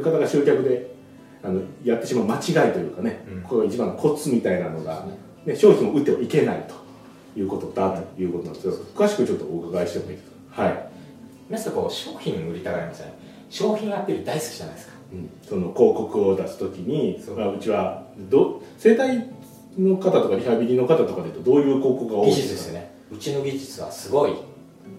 る方が集客であのやってしまう間違いというかね、うん。これが一番のコツみたいなのがね。ね、商品を売ってはいけないということだということなんですけど、詳しくちょっとお伺いしてもいいですか？はい、皆さんこう商品売りたがりますよね商品アピール大好きじゃないですか。うん。その広告を出すときにそう。まあ、うちはど整体の方とかリハビリの方とかでいうとどういう広告が多い技ですか？術ですよね。うちの技術はすごい。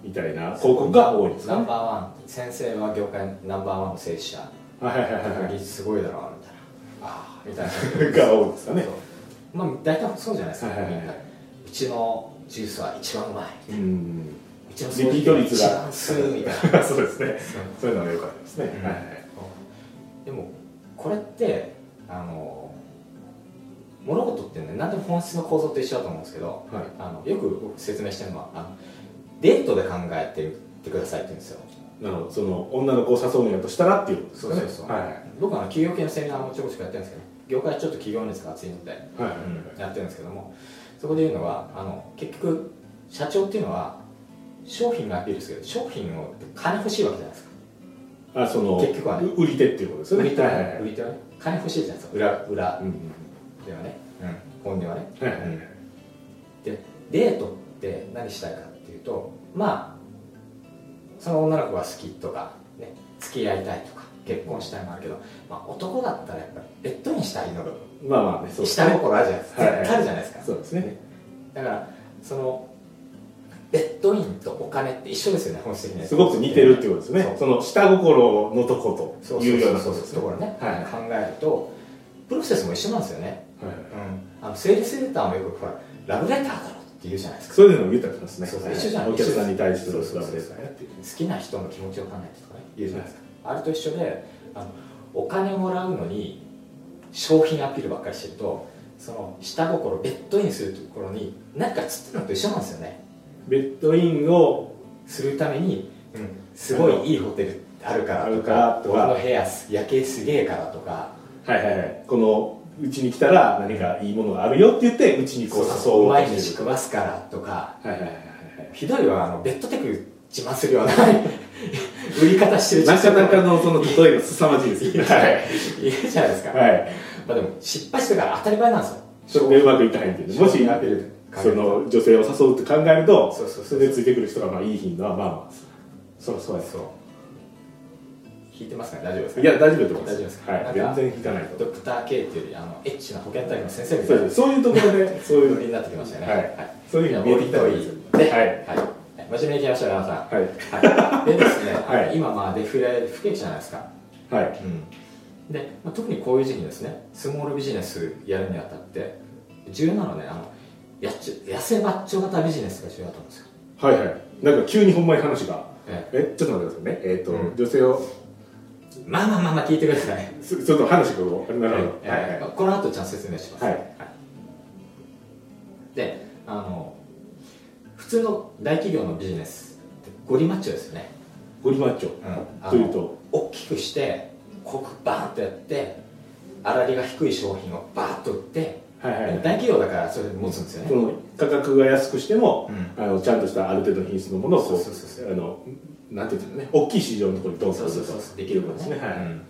みたいな広告が多いんですか？ねナンバーワン。先生は業界ナンバーワンの製紙者はいはいはいはい。技術すごいだろうみたいな。ああみたいな。が多いですかねまあ大体そうじゃないですか、みん。なうちのジュースは一番うまい。うちのリピート率が一番吸うみたいな。そうですね。そういうのが良かったですね、でもこれってあの物事ってね何でも本質の構造と一緒だと思うんですけどはい。あのよく僕説明してるのはあのデートで考えてってくださいって言うんですよなるほどその女の子を誘うのやとしたらっていうことですかね。そうそうそう。はい。はい僕はあの企業系のセミナーもちょこちょこやってるんですけど業界ちょっと企業熱が熱いので、はい。はいやってるんですけどもそこで言うのはあの結局社長っていうのは商品がアピールするけど商品を金欲しいわけじゃないですか。あその結局はね。う売り手っていうことですよね。売り手はね、はい。売り手はね。金欲しいじゃないですか。裏裏。うんうん。ではね、本音はね、はいはいはい。でデートって何したいかっていうとまあその女の子が好きとか、ね、付き合いたいとか結婚したいもあるけど、まあ、男だったらやっぱりベッドにしたいのがまあまあねそうです下ね心あるじゃないですか、はいはい。絶対あるじゃないですか。そうですね。だからそのベッドインとお金って一緒ですよね本質的にねすごく似てるっていうことですね。その下心のとこというようなそうことですね。そうところね、はいはい考えるとプロセスも一緒なんですよね、はいうん、あのセールスレターもよくほらラブレターだろって言うじゃないですか。そういうのも言ったりしますね。そうそうはい一緒じゃんお客さんに対してのそうそうそう。ラブレターやっていう好きな人の気持ちを考えてとかね言うじゃないですか、あれと一緒であのお金もらうのに商品アピールばっかりしてるとその下心ベッドインするところに何かつってるのと一緒なんですよね。ベッドインをするために、うん、すごいいいホテルあるからとあるからかとか。俺の部屋夜景すげえからとか。はいはいはい。このうちに来たら何かいいものがあるよって言ってうちにこう誘おう毎日食わすからとかはいはいはいはい。ひどいはあのベッドテク自慢するような売り方してる。なかなかのその例えが凄まじいですよね。はいいるじゃないですか、はい。まあ、でも失敗してから当たり前なんですよ。それでうまくいかないんでもし商品アピールでその女性を誘うって考えるとそうそうそうそれでついてくる人がまあいい品のはまあまあ。そりゃそう。やそう聞いてますかね？大丈夫ですか？いや大丈夫だと思います。大丈夫ですか？はい。全然引かないと。ドクター K っていうよりあのエッチな保健体育の先生みたそいうなそういうところでそういうノリになってきましたよね。はい。そういうふうに見えてきたらいいではい。はい、真面目にいきましょう山田さん。はい。はい、でですね、はい。今まあデフレ不景気じゃないですか、はい。うん、で、まあ、特にこういう時期にですねスモールビジネスやるにあたって重要なのはねあのやっち痩せマッチョ型ビジネスが重要だと思うんですよ。はいはい。なんか急にほんまに話が。え。えちょっと待ってくださいね。えっとうん。女性をまあまあまあまあ聞いてください。ちちょっと話がこうなるほどえはい。えこの後ちゃんと説明します、はい。であの普通の大企業のビジネスってゴリマッチョですよね、ゴリマッチョ。うん、というと？大きくして広告バーンとやって粗利が低い商品をバーッと売ってはいはい。大企業だからそれで持つんですよね。価格が安くしても、うん。あのちゃんとしたある程度の品質のものをそうそうそう。あのなんていうんですかね大きい市場のところにドンうそうそうそうできることですね、はい。うん。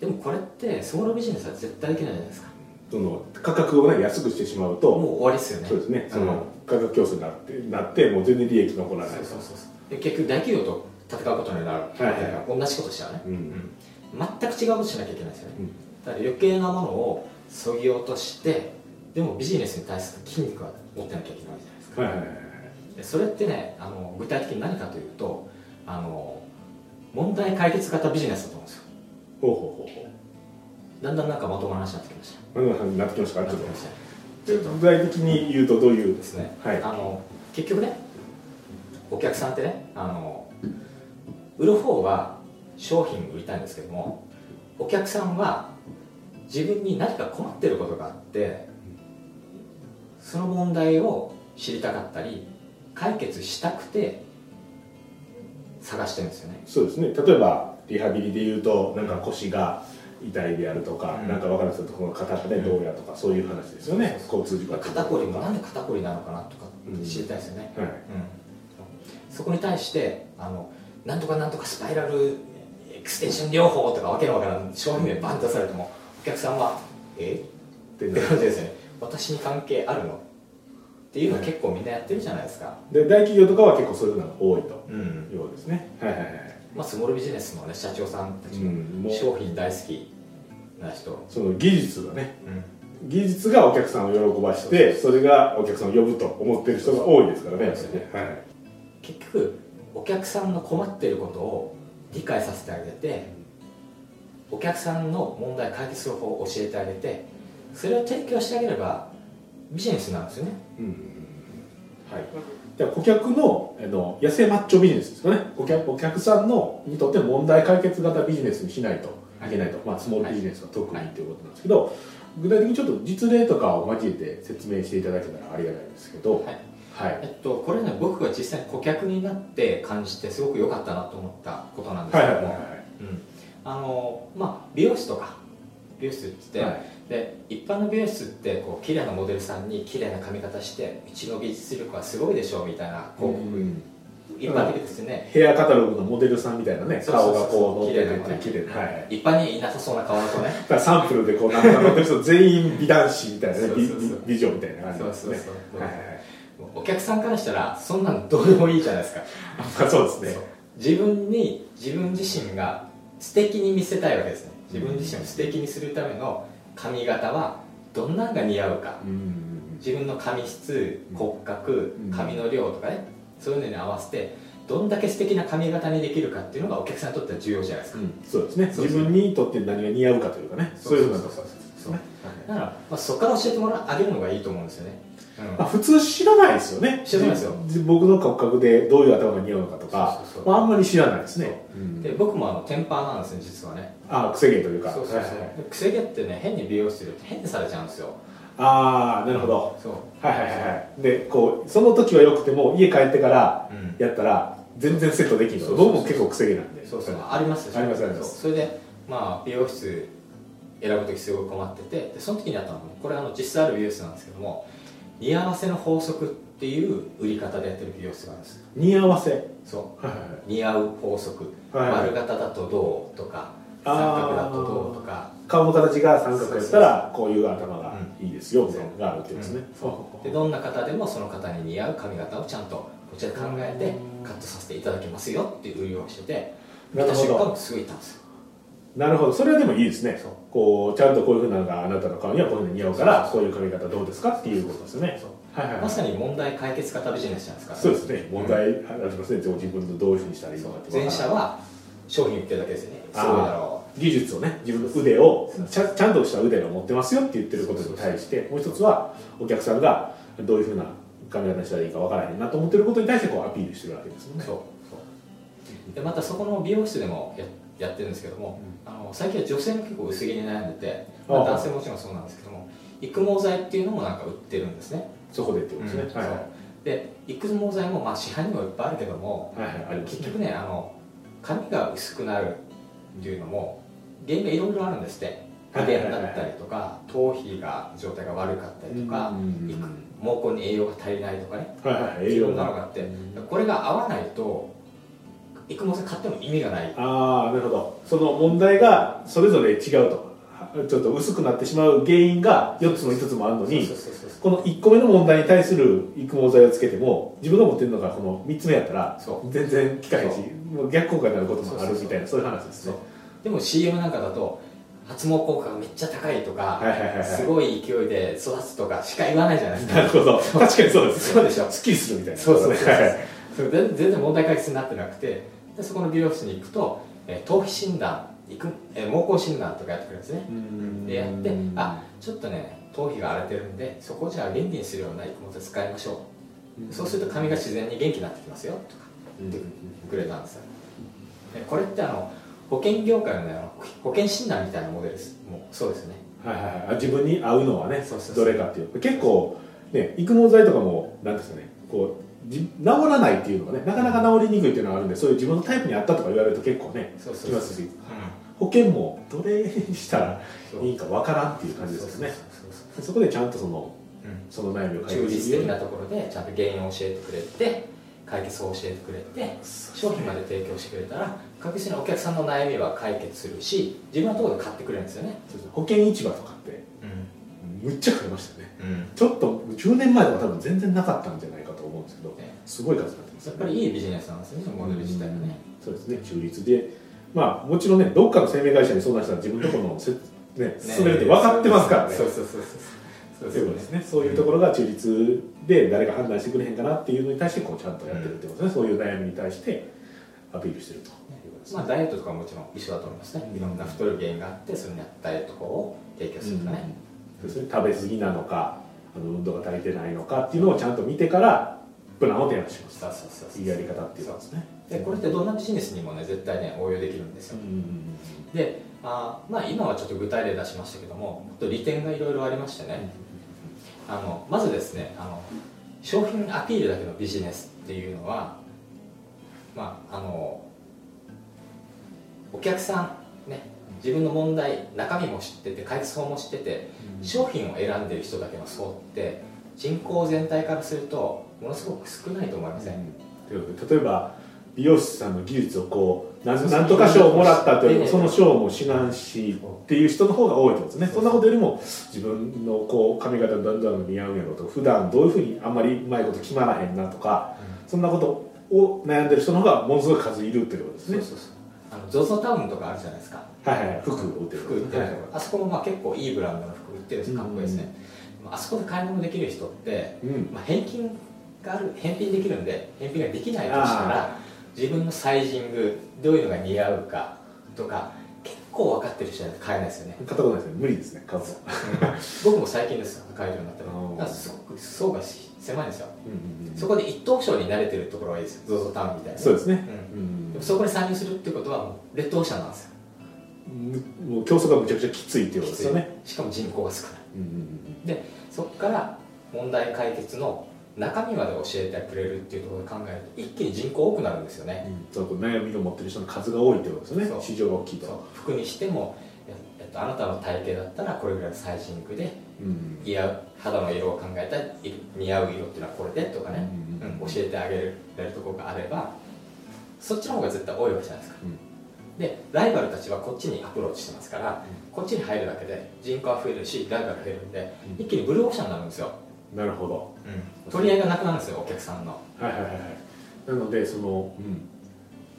でもこれってスモールビジネスは絶対できないじゃないですか。その価格を、ね、安くしてしまうともう終わりですよね。そうですね、ん。その価格競争になってなってもう全然利益残らない。そうそうそうそう。で結局大企業と戦うことになる、はいはい同じことしちゃうね、うんうん。全く違うことしなきゃいけないですよね、うん。だから余計なものをそぎ落としてでもビジネスに対する筋肉は持ってなきゃいけないじゃないですか。はいはいはいはい。でそれってねあの具体的に何かというとあの問題解決型ビジネスだと思うんですよ。ほうほうほうほだんだんなんかまともな話になってきました。う何の話になってきました。かちょってきましたちょっと。具体的に言うとどういうですね、はい。あの結局ねお客さんってねあの売る方は商品売りたいんですけどもお客さんは自分に何か困ってることがあってその問題を知りたかったり解決したくて探してるんですよね。そうですね。例えばリハビリで言うとなんか腰が痛いであるとか、うん。なんか分からないですけどこの肩がねどうやとかそういう話ですよね、交通事故肩こりもなんで肩こりなのかなとかうん知りたいですよね、はい。うん。そこに対してあのなんとかなんとかスパイラルエクステンション療法とかわけのわからん商品名バンと出されてもお客さんはえ？ってって感じですよね。私に関係あるの？っていうの結構みんなやってるじゃないですか、で大企業とかは結構そういうのが多いと。うん。いうですね。はいはいはい。まあ、スモールビジネスの、ね、社長さんたちも商品大好きな人、その技術がね。うん。技術がお客さんを喜ばしてそれがお客さんを呼ぶと思ってる人が多いですからね。ねはい。結局お客さんの困ってることを理解させてあげてお客さんの問題解決する方法を教えてあげてそれを提供してあげればビジネスなんですよね。うんはい。じゃあ顧客のあの痩せマッチョビジネスですかね。お客お客さんのにとって問題解決型ビジネスにしないとい。けないと、まあ、スモールビジネスは特にということなんですけど、具体的にちょっと実例とかを交えて説明していただけたらありがたいんですけどはい。はい。えっと、これね僕が実際に顧客になって感じてすごく良かったなと思ったことなんですけど。もはいはいはいはいうんあのまあ美容室とか美容室ってはい。で一般の美容室ってこう綺麗なモデルさんに綺麗な髪型してうちの技術力はすごいでしょうみたいな広告、うん。一般的ですよね、ヘアカタログのモデルさんみたいなね顔がこう乗ってて綺麗なはい。はい。一般にいなさそうな顔 だとねサンプルでこうなんか乗ってる人全員美男子みたいなね美女みたいな感じですね。お客さんからしたらそんなのどうでもいいじゃないですか。まあそうですね。自分に自分自身が素敵に見せたいわけですね自分自身を素敵にするための髪型はどんなんが似合うか。うん。自分の髪質骨格うん。髪の量とかね。そういうのに合わせてどんだけ素敵な髪型にできるかっていうのがお客さんにとっては重要じゃないですか、そうですね。そうそう。自分にとって何が似合うかというかねそういうふうなところですね。だから、まあ、そこから教えてもらあげるのがいいと思うんですよね、まあ普通知らないですよね。知らないですよ。じ僕の骨格でどういう頭が似合うのかとかまああんまり知らないですね。う。ん、で僕もあのテンパーなんですね実はね。ああ癖毛というか。そうそうそう、はい癖毛ってね変に美容室いると変にされちゃうんですよ。ああなるほど。そう。はいはいはいはい。でこうその時はよくても家帰ってからうん。やったら全然セットできんのそうそうそう僕も結構癖毛なんで。そうそう。ありますありますあります。それでまあ美容室選ぶ時すごい困っててでその時にあったのがこれあの実際ある美容室なんですけども似合わせの法則っていう売り方でやってる美容室があるんです。似合わせ。そはいはいはう似合う法則、はいはい。丸型だとどうとか三角だとどうとか。い顔の形が三角やったらこういう頭がいいですよみたいなのがあるってことですね。う。んでどんな方でもその方に似合う髪型をちゃんとこちらで考えてカットさせていただきますよっていう売りをしてて見た瞬間すごいいたんですよなるほど。それはでもいいですね。こうちゃんとこういうふうなのがあなたの顔にはこういうの似合うからこう。いう髪型どうですか？っていうことですよね。はいはいはい。まさに問題解決型ビジネスじゃないですか。そうですね。問題ありますね。自分のどういうふうにしたらいいのかって前者は商品売ってるだけですよね。すごいだろ技術をね自分の腕をちゃちゃんとした腕を持ってますよって言ってることに対してもう一つはお客さんがどういうふうな髪型にしたらいいかわからへんなと思ってることに対してこうアピールしてるわけですよねうそうそう。でまたそこの美容室でもややってるんですけども、あの最近は女性も結構薄毛に悩んでて、まあ、男性ももちろんそうなんですけども育毛剤っていうのもなんか売ってるんですね。そこでってことですね、うん。はいはい。で育毛剤もまあ市販にもいっぱいあるけどもはいはい。結局ねあの髪が薄くなるっていうのも原因がいろいろあるんですって。はい遺伝だったりとか頭皮が状態が悪かったりとか毛根に栄養が足りないとかね。はいろ養が。んなのがあってこれが合わないと育毛剤買っても意味がない。ああなるほど。その問題がそれぞれ違うと。ちょっと薄くなってしまう原因が4つも5つもあるのにこの1個目の問題に対する育毛剤をつけても自分が持ってるのがこの3つ目やったら全然効かへんしもう逆効果になることもあるみたいなそういう話ですね。でも CM なんかだと発毛効果がめっちゃ高いとか、すごい勢いで育つとかしか言わないじゃないですか。なるほど。確かにそうですそうでしょ。すっきりするみたいな。そうそうそうはいはいそれ全全然問題解決になってなくてでそこの美容室に行くと、えー頭皮診断いく、えー毛孔診断とかやってくれるんですね。でやってあちょっとね頭皮が荒れてるんでそこをじゃあ元気にするような育毛剤使いましょう、そうすると髪が自然に元気になってきますよとか言ってくれたんですよ。でこれってあの保険業界の,、ね、あの保険診断みたいなモデルです。もうそうですね。はいはい自分に合うのはねどれかっていう。結構ね育毛剤とかもなんですかねこ治らないっていうのがねなかなか治りにくいっていうのがあるんでそういう自分のタイプに合ったとか言われると結構ねきますし。保険もどれにしたらいいかわからんっていう感じですよね。そこでちゃんとそのうん。その悩みを解中決する。なところでちゃんと原因を教えてくれて解決を教えてくれて商品まで提供してくれたら確実にお客さんの悩みは解決するし自分のところで買ってくれるんですよね、保険市場とかってむっちゃ増えましたよね。うん。ちょっと10年前とか多分全然なかったんじゃないすごい数になってます。やっぱりいいビジネスなんですよねモデル自体はね、そうですね中立で。まあもちろんねどっかの生命会社に相談したら自分のところのせ、ね、進めるって分かってますからね。そうそうそうそうそういうことですね。そういうところが中立で誰が判断してくれへんかなっていうのに対してこうちゃんとやってるってことですね、そういう悩みに対してアピールしてるとまあ、ダイエットとかももちろん一緒だと思いますね、いろんな太る原因があってそれに合ったダイエット法を提供するとかね、そうですね。食べ過ぎなのかあの運動が足りてないのかっていうのをちゃんと見てからプランを提案しますそうそうそう。いいやり方っていうことですね。でこれってどんなビジネスにもね絶対ね応用できるんですよ、であまあ今はちょっと具体例出しましたけどももっと利点がいろいろありましてね、あのまずですねあの商品アピールだけのビジネスっていうのはまああのお客さんね自分の問題中身も知ってて解決法も知ってて商品を選んでる人だけの層って人口全体からするとものすごく少ないと思いません、うことで例えば美容師さんの技術をこうなんとか賞をもらったというその賞も志願しっていう人の方が多いとですね。そんなことよりも自分のこう髪型だんだん似合うんやろとか普段どういうふうにあんまりうまいこと決まらへんなとかそんなことを悩んでる人の方がものすごい数いるってことですね。そうそうそう。あの ZOZO タウンとかあるじゃないですか。はいはい服を売ってる服売ってるはいろあそこもまあ結構いいブランドの服売ってるんですかっこいいですね、まああそこで買い物できる人って、うん。まあ、返金がある返品できるんで返品ができないとしたら自分のサイジングどういうのが似合うかとか結構分かってる人じゃないと買えないですよね。買ったことないですね。無理ですね買うの。僕も最近です買えるようになったあー。のだからすごく層が狭いんですよ。うんうんうんそこで一等賞に慣れてるところがいいですよ。ZOZO タウンみたいな。そうですね。うん。うんでもそこに参入するってことはもう劣等者なんですよ。もう競争がむちゃくちゃきついっていうことですよね。しかも人口が少ない。うんうんうんでそこから問題解決の中身まで教えてくれるっていうところで考えると一気に人口多くなるんですよね、そうこう悩みを持ってる人の数が多いってことですよね。そう。市場が大きいと。服にしても、えっと、あなたの体型だったらこれぐらいのサイジングでうん。似合う肌の色を考えたらい似合う色っていうのはこれでとかね、うんうん教えてあげるところがあればそっちの方が絶対多いわけじゃないですか。うん。でライバルたちはこっちにアプローチしてますから、こっちに入るだけで人口は増えるしライバル増えるんで、うん。一気にブルーオーシャンになるんですよ、なるほど。取り合いがなくなるんですよお客さんの。はいはいはいはい。なのでその、うん、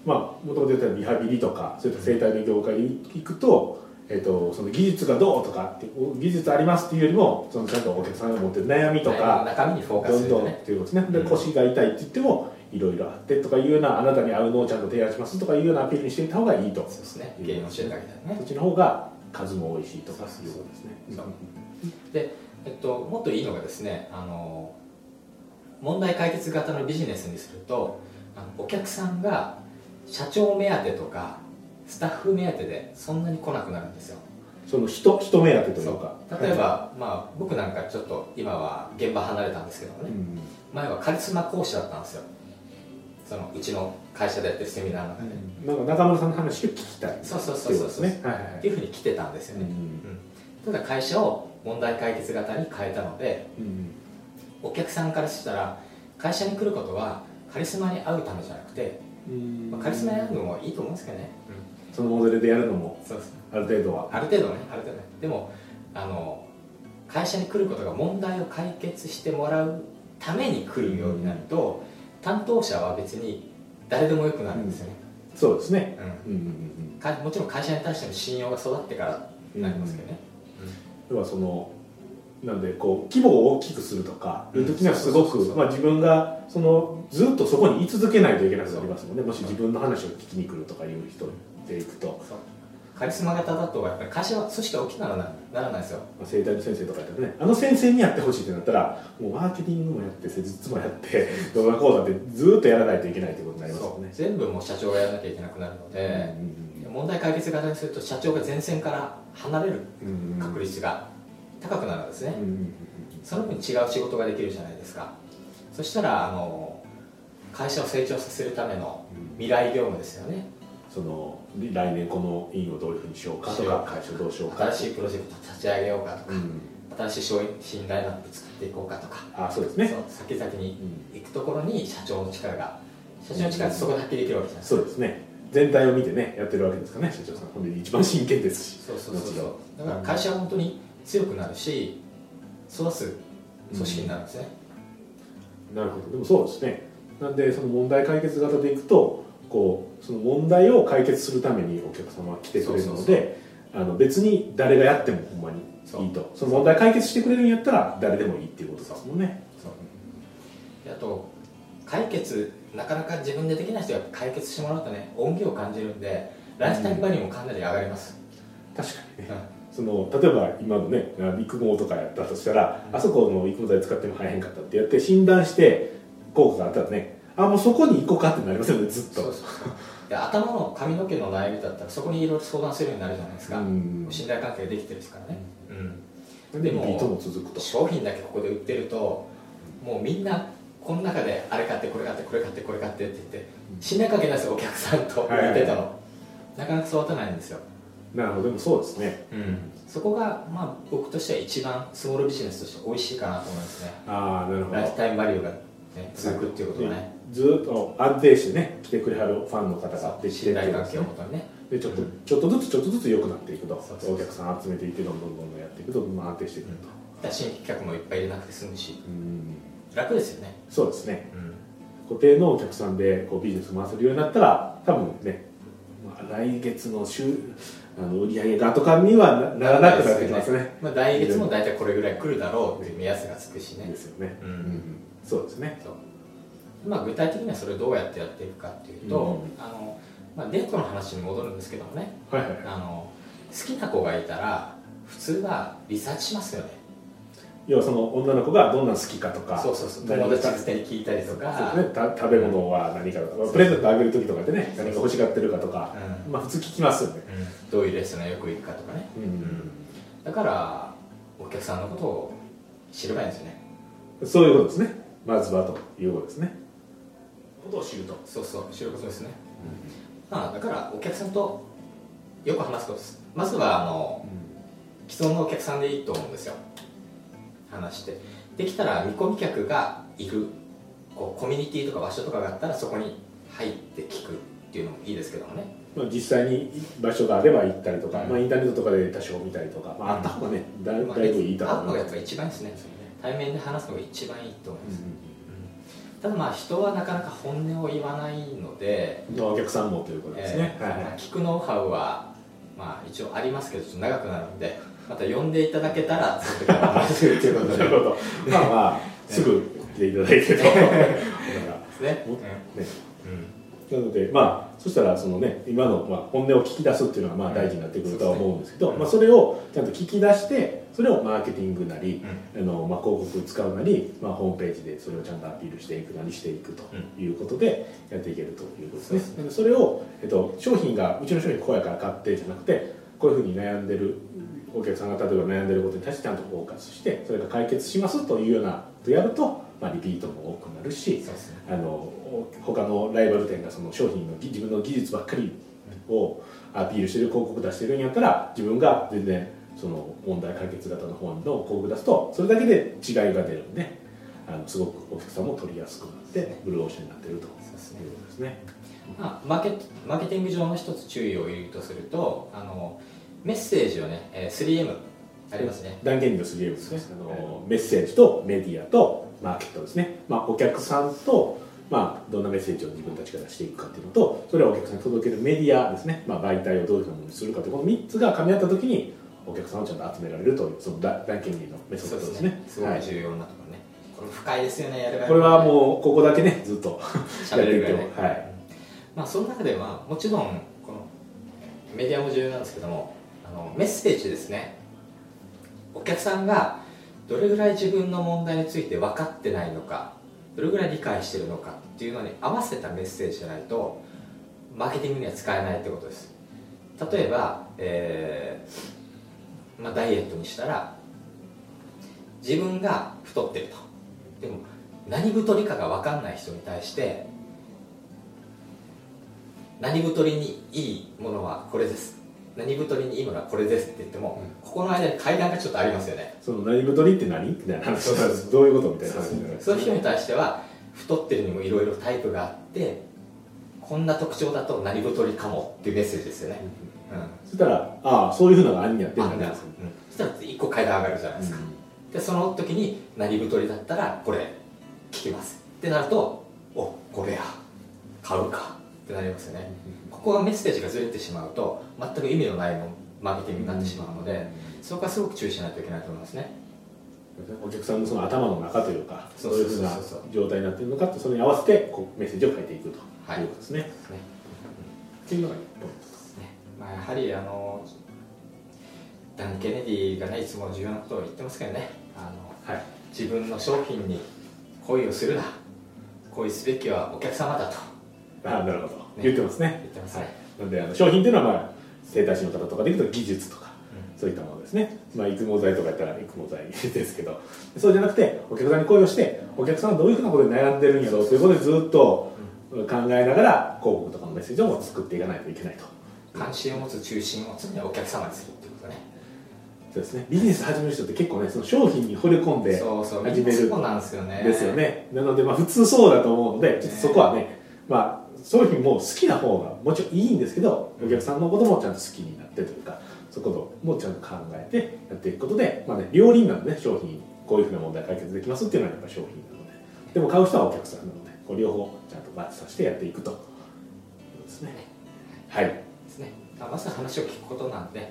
まあもともと言ったリハビリとかそういった生態の業界に行くと,、えー、とその技術がどうとかってお技術ありますっていうよりもそのちゃんとお客さんが持ってる悩みとか中身にフォーカスどんどんっていうことですね。でうん。腰が痛いって言ってもいろいろあってとかいうようなあなたに合うのをちゃんと提案しますとかいうようなアピールにしていた方がいいと。そうですね。原因を教えてあげたいね。そっちの方が数も多いしとかいうことですね。そうで、えっと、もっといいのがですねあの問題解決型のビジネスにするとお客さんが社長目当てとかスタッフ目当てでそんなに来なくなるんですよ。その人人目当てというか。例えば、まあ、僕なんかちょっと今は現場離れたんですけどもね、うん前はカリスマ講師だったんですよ。そのうちの会社でやってるセミナーの中で、なんか中村さんの話を聞きたいそうそうそうそうっていことですねはいはいはい。っていうふうに来てたんですよね、ただ会社を問題解決型に変えたのでうんお客さんからしたら会社に来ることはカリスマに会うためじゃなくて、うんまあ、カリスマに会うのもいいと思うんですけどね、そのモデルでやるのもある程度は。ある程度ねある程度ね。でもあの会社に来ることが問題を解決してもらうために来るようになると、担当者は別に誰でもよくなるんですよね、そうですね。うん。うんうんうんかもちろん会社に対しての信用が育ってからになりますけどね、要はそのなんでこう規模を大きくするとかいう時にはすごく自分がそのずっとそこに居続けないといけなくなりますもんね。もし自分の話を聞きに来るとかいう人でいくと、カリスマ型だとやっぱり会社は組織が大きくならないならないですよ。まあ、生態の先生とかやったらね。あの先生にやってほしいってなったらもうマーケティングもやって施術もやって動画講座ってずっとやらないといけないということになりますね。う。全部もう社長がやらなきゃいけなくなるので、問題解決型にすると社長が前線から離れる確率が高くなるんですね、その分違う仕事ができるじゃないですか。そしたらあの会社を成長させるための未来業務ですよね。その来年この院をどういうふうにしようかとか会社をどうしようか。新しいプロジェクト立ち上げようかとか、うん。新しい商品ラインナップ作っていこうかとか、あそうですね。先々にうん。行くところに社長の力が社長の力ってそこで発揮できるわけじゃないですか。そうですね全体を見てねやってるわけですからね社長さん。ほんで一番真剣ですし。そうそうそうだから会社は本当に強くなるし育つ組織になるんですね、なるほど。でもそうですね。なんでその問題解決型でいくとこうその問題を解決するためにお客様は来てくれるのであの別に誰がやってもほんまにいいと。その問題解決してくれるんやったら誰でもいいっていうことですもんね。であと解決なかなか自分でできない人が解決してもらうとね恩義を感じるんでライフタイムバリューもかなり上がります、確かにね。その例えば今のね育毛とかやったとしたら、あそこの育毛剤使っても生えへんかったってやって診断して効果があったらねあもうそこに行こうかってなりますよねずっと。そうそうそう。で頭の髪の毛の悩みだったらそこにいろいろ相談するようになるじゃないですか、うん。信頼関係ができてるですからね、うん、ででも商品だけここで売ってるともうみんなこの中であれ買ってこれ買ってこれ買ってこれ買ってって言って信頼関係ないですよお客さんと売ってたの、なかなか育たないんですよ、なるほどでもそうですね。そこがまあ僕としては一番スモールビジネスとして美味しいかなと思いますね。ああなるほど。ライフタイムバリューが、ね、続くっていうことがね。ずーっと安定してね来てくれはるファンの方がで信頼関係をもとにね。でちょっとちょっとずつちょっとずつ良くなっていくとお客さん集めていってどんどんどんどんやっていくとどんどん安定していくと。だから新規客もいっぱい入れなくて済むし。うん楽ですよね。そうですね。うん。固定のお客さんでこうビジネス回せるようになったら多分ね、まあ、来月の週あの売上がとかにはなならなくなってきますね。まあ、来月も大体これぐらい来るだろうっていう目安がつくしね。ですよね、うん。そうですね。そう。まあ具体的にはそれをどうやってやっていくかっていうと、うん。あのまあ、デートの話に戻るんですけどもね。はいはいはい。あの好きな子がいたら普通はリサーチしますよね要はその女の子がどんなの好きかとかそうそうそう。何友達に聞いたりとか。そうですね。た食べ物は何かとか、プレゼントあげる時とかでね何が欲しがってるかとか、まあ普通聞きますよね。うん。どういうレストランよく行くかとかね。うん、だからお客さんのことを知ればいいんですよね。そういうことですね。まずはということですね。ことを知ると。そうそう知ることですね、まあだからお客さんとよく話すことです。まずはあの既存のお客さんでいいと思うんですよ話して。できたら見込み客がいる。こうコミュニティとか場所とかがあったらそこに入って聞くっていうのもいいですけどもね。まあ、実際に場所があれば行ったりとか、うん。まあ、インターネットとかで多少見たりとか、まあ、あった方がねだいまあだいぶいいと思う。のがやっぱ一番いいですね。対面で話すのが一番いいと思います、うただまあ人はなかなか本音を言わないので、んお客さんもということですね、えーはいはい。聞くノウハウはまあ一応ありますけど長くなるのでまた呼んでいただけたらその時は話するということ。でまあまあすぐ来ていただいてと。だからですね、もねうん。なのでまあそしたらそのね今のまあ本音を聞き出すっていうのがまあ大事になってくるとは思うんですけど、うん。まあ、それをちゃんと聞き出してそれをマーケティングなり、あのまあ、広告使うなり、まあ、ホームページでそれをちゃんとアピールしていくなりしていくということでやっていけるということですね、それを、えっと、商品がうちの商品こうやから買ってじゃなくてこういうふうに悩んでるお客さんが例えば悩んでることに対してちゃんとフォーカスしてそれが解決しますというようなことをやると、まあ、リピートも多くなるしねあの他のライバル店がその商品のぎ自分の技術ばっかりをアピールしてる広告出してるんやったら自分が全然その問題解決型の方の広告出すとそれだけで違いが出るんであのすごくお客さんも取りやすくなってブルーオーシャンになってるというそうですねことですね。まあ、マーケマーケティング上の一つ注意を言うとするとあのメッセージをね、えー 3M ありますね。断言の 3M ですね。そうあのメッセージとメディアとマーケットですね、まあ、お客さんと、まあ、どんなメッセージを自分たちが出していくかっていうのとそれをお客さんに届けるメディアですね、まあ、媒体をどういうふうなものにするかというこの3つが噛み合った時にお客さんをちゃんと集められるというその断断言のメソッドですね。すごい重要なところね、これ深いですよねやるはい、これはもうここだけねずっと やっていくとはい。まあその中ではもちろんこのメディアも重要なんですけどもあのメッセージですね。お客さんがどれぐらい自分の問題について分かってないのかどれぐらい理解してるのかっていうのに合わせたメッセージじゃないとマーケティングには使えないってことです。例えば、えーまあ、ダイエットにしたら自分が太ってると。でも何太りかが分かんない人に対して何太りにいいものはこれです。何太りにいいものはこれですって言っても、ここの間に階段がちょっとありますよね。その何太りって何？みたいな話そう。そうどういうことみたいな話じゃないそういう人に対しては太ってるにもいろいろタイプがあってこんな特徴だと何太りかもっていうメッセージですよね、うん、そしたらああそういうふうなのが兄にやってるんだ。ねうん、そしたら1個階段上がるじゃないですか、でその時に何太りだったらこれ聞きます。ってなるとおこれや。買うかってなりますよね、ここがメッセージがずれてしまうと全く意味のないのマーケティングになってしまうので、そこはすごく注意しないといけないと思いますね。お客さんのその頭の中というかそそうういうふうな状態になっているのかってそれに合わせてこうメッセージを変えていくと。はい。いうことですね、ね。っていうのがポイントですね。まあ、やはりあのダン・ケネディがねいつも重要なことを言ってますけどね。あのはい。自分の商品に恋をするな。恋すべきはお客様だとああなるほど、言ってますね。言ってますね。はい、なのであの商品っていうのは、まあ、整体師の方とかでいくと技術とかそういったものですね、まあ、育毛剤とかやったら育毛剤ですけど。そうじゃなくてお客さんに恋をしてお客さんはどういうふうなことで悩んでるんやろうということでずっと考えながら広告とかのメッセージを作っていかないといけないと。関心を持つ中心を常にお客様にするってことね。そうですね。ビジネス始める人って結構ねその商品に惚れ込んでそうそう。始めるそうなんですよね。ですよね。なのでまあ普通そうだと思うのでちょっとそこはね。まあ商品も好きな方がもちろんいいんですけどお客さんのこともちゃんと好きになってというかそこもちゃんと考えてやっていくことで、まあね、両輪なので、ね、商品こういうふうな問題解決できますっていうのはやっぱり商品なので。でも買う人はお客さんなのでこう両方ちゃんとバッチさせてやっていくというですね。はい。ですね。まあまずは話を聞くことなんで、はい。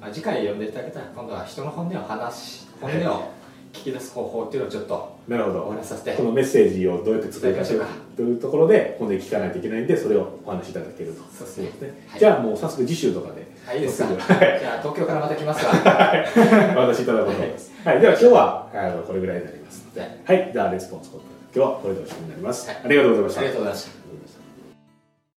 まあ、次回読んでいただけたら今度は人の本音を話し本音を聞き出す方法っていうのをちょっとなるほど。お話しさせてこのメッセージをどうやって伝えましょというところで今度聞かないといけないんでそれをお話しいただけると。そうですね。はい。じゃあもう早速次週とかで。はいいいですか？はじゃあ東京からまた来ますがお話しいただこうと思います。はい、では今日はあのこれぐらいになりますので、はい、ではレスポンス今日はこれでおしまいになります。はい。ありがとうございました。ありがとうございました